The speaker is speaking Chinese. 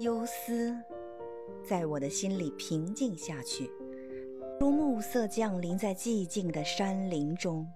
忧思在我的心里平静下去，如暮色降临在寂静的山林中。